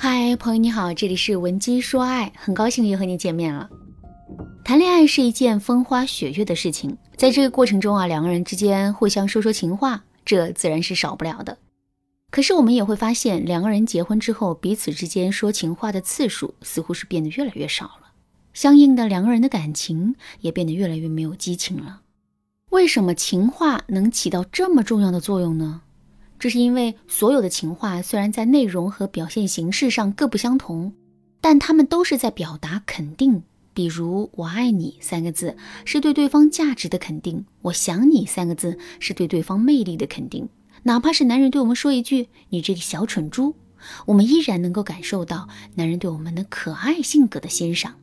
嗨，朋友你好，这里是文姬说爱，很高兴又和你见面了。谈恋爱是一件风花雪月的事情，在这个过程中啊，两个人之间互相说说情话，这自然是少不了的。可是我们也会发现，两个人结婚之后，彼此之间说情话的次数似乎是变得越来越少了，相应的，两个人的感情也变得越来越没有激情了。为什么情话能起到这么重要的作用呢？这是因为所有的情话虽然在内容和表现形式上各不相同，但他们都是在表达肯定。比如“我爱你”三个字是对对方价值的肯定，“我想你”三个字是对对方魅力的肯定。哪怕是男人对我们说一句“你这个小蠢猪”，我们依然能够感受到男人对我们的可爱性格的欣赏。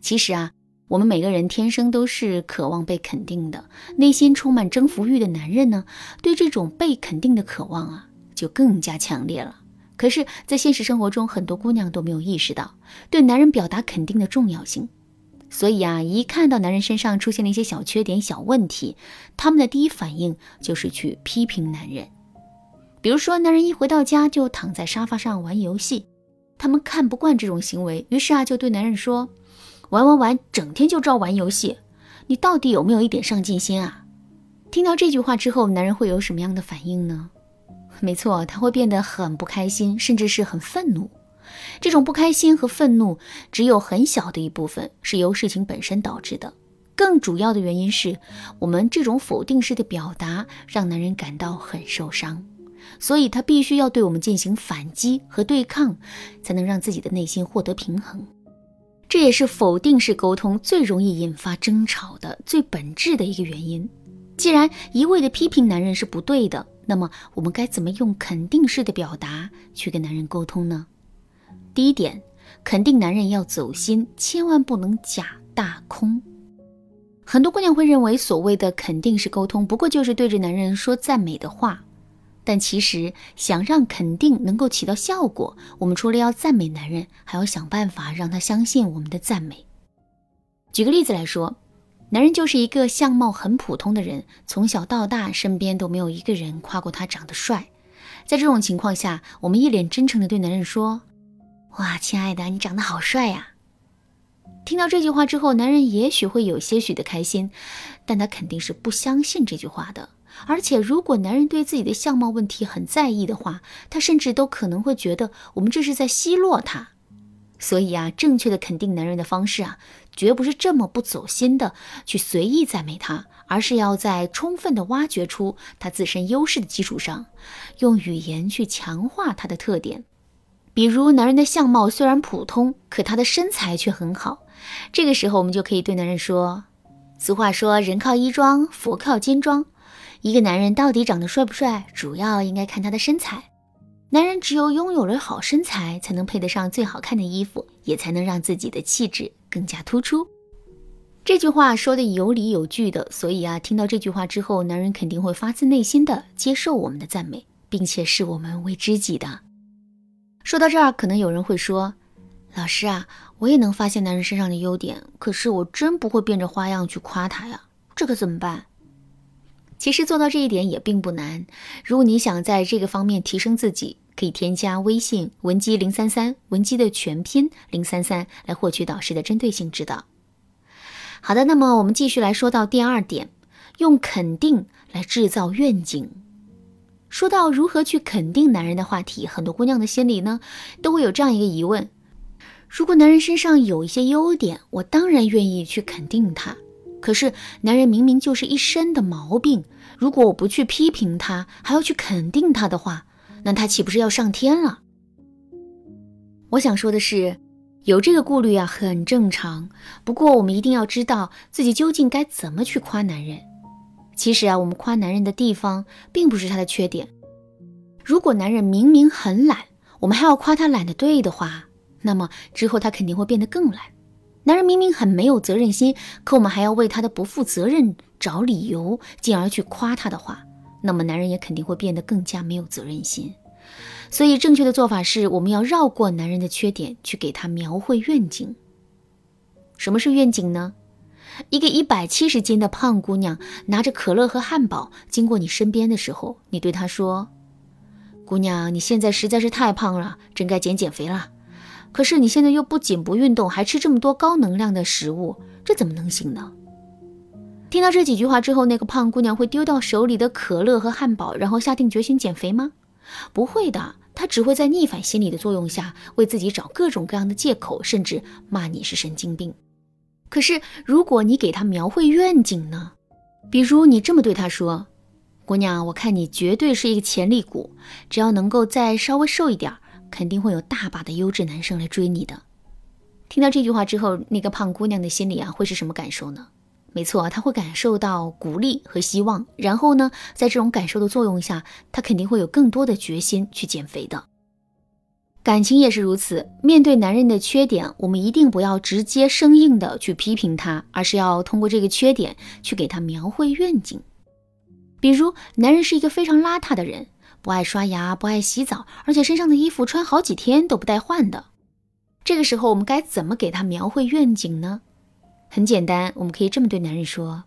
其实啊。我们每个人天生都是渴望被肯定的，内心充满征服欲的男人呢，对这种被肯定的渴望啊，就更加强烈了。可是，在现实生活中，很多姑娘都没有意识到对男人表达肯定的重要性，所以啊，一看到男人身上出现了一些小缺点、小问题，他们的第一反应就是去批评男人。比如说，男人一回到家就躺在沙发上玩游戏，他们看不惯这种行为，于是啊，就对男人说。玩玩玩，整天就知道玩游戏，你到底有没有一点上进心啊？听到这句话之后，男人会有什么样的反应呢？没错，他会变得很不开心，甚至是很愤怒。这种不开心和愤怒，只有很小的一部分是由事情本身导致的，更主要的原因是我们这种否定式的表达让男人感到很受伤，所以他必须要对我们进行反击和对抗，才能让自己的内心获得平衡。这也是否定式沟通最容易引发争吵的最本质的一个原因。既然一味的批评男人是不对的，那么我们该怎么用肯定式的表达去跟男人沟通呢？第一点，肯定男人要走心，千万不能假大空。很多姑娘会认为，所谓的肯定式沟通，不过就是对着男人说赞美的话。但其实，想让肯定能够起到效果，我们除了要赞美男人，还要想办法让他相信我们的赞美。举个例子来说，男人就是一个相貌很普通的人，从小到大身边都没有一个人夸过他长得帅。在这种情况下，我们一脸真诚地对男人说：“哇，亲爱的，你长得好帅呀！”听到这句话之后，男人也许会有些许的开心，但他肯定是不相信这句话的。而且，如果男人对自己的相貌问题很在意的话，他甚至都可能会觉得我们这是在奚落他。所以啊，正确的肯定男人的方式啊，绝不是这么不走心的去随意赞美他，而是要在充分的挖掘出他自身优势的基础上，用语言去强化他的特点。比如，男人的相貌虽然普通，可他的身材却很好。这个时候，我们就可以对男人说：“俗话说，人靠衣装，佛靠金装。”一个男人到底长得帅不帅，主要应该看他的身材。男人只有拥有了好身材，才能配得上最好看的衣服，也才能让自己的气质更加突出。这句话说的有理有据的，所以啊，听到这句话之后，男人肯定会发自内心的接受我们的赞美，并且视我们为知己的。说到这儿，可能有人会说：“老师啊，我也能发现男人身上的优点，可是我真不会变着花样去夸他呀，这可怎么办？”其实做到这一点也并不难。如果你想在这个方面提升自己，可以添加微信文姬零三三，文姬的全拼零三三，来获取导师的针对性指导。好的，那么我们继续来说到第二点，用肯定来制造愿景。说到如何去肯定男人的话题，很多姑娘的心里呢，都会有这样一个疑问：如果男人身上有一些优点，我当然愿意去肯定他。可是，男人明明就是一身的毛病。如果我不去批评他，还要去肯定他的话，那他岂不是要上天了？我想说的是，有这个顾虑啊，很正常。不过，我们一定要知道自己究竟该怎么去夸男人。其实啊，我们夸男人的地方，并不是他的缺点。如果男人明明很懒，我们还要夸他懒得对的话，那么之后他肯定会变得更懒。男人明明很没有责任心，可我们还要为他的不负责任找理由，进而去夸他的话，那么男人也肯定会变得更加没有责任心。所以，正确的做法是，我们要绕过男人的缺点，去给他描绘愿景。什么是愿景呢？一个一百七十斤的胖姑娘拿着可乐和汉堡经过你身边的时候，你对她说：“姑娘，你现在实在是太胖了，真该减减肥了。可是你现在又不仅不运动，还吃这么多高能量的食物，这怎么能行呢？”听到这几句话之后，那个胖姑娘会丢掉手里的可乐和汉堡，然后下定决心减肥吗？不会的，她只会在逆反心理的作用下，为自己找各种各样的借口，甚至骂你是神经病。可是，如果你给她描绘愿景呢？比如你这么对她说：“姑娘，我看你绝对是一个潜力股，只要能够再稍微瘦一点，肯定会有大把的优质男生来追你的。”听到这句话之后，那个胖姑娘的心里啊，会是什么感受呢？没错，她会感受到鼓励和希望，然后呢，在这种感受的作用下，她肯定会有更多的决心去减肥的。感情也是如此，面对男人的缺点，我们一定不要直接生硬的去批评他，而是要通过这个缺点去给他描绘愿景。比如，男人是一个非常邋遢的人，不爱刷牙，不爱洗澡，而且身上的衣服穿好几天都不带换的。这个时候，我们该怎么给他描绘愿景呢？很简单，我们可以这么对男人说：“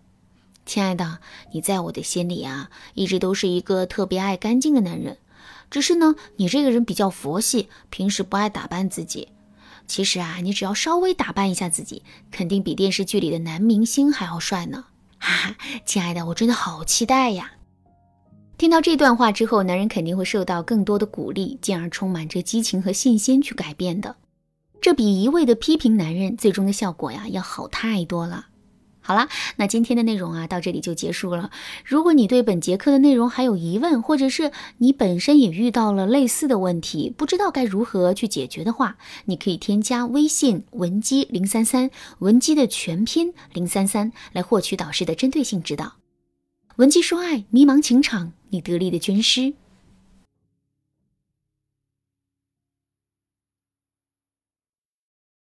亲爱的，你在我的心里啊，一直都是一个特别爱干净的男人。”只是呢，你这个人比较佛系，平时不爱打扮自己。其实啊，你只要稍微打扮一下自己，肯定比电视剧里的男明星还要帅呢。哈哈，亲爱的，我真的好期待呀！听到这段话之后，男人肯定会受到更多的鼓励，进而充满着激情和信心去改变的。这比一味的批评男人，最终的效果呀要好太多了。好了，那今天的内容啊，到这里就结束了。如果你对本节课的内容还有疑问，或者是你本身也遇到了类似的问题，不知道该如何去解决的话，你可以添加微信文姬零三三，文姬的全拼零三三，来获取导师的针对性指导。文姬说爱，迷茫情场，你得力的军师。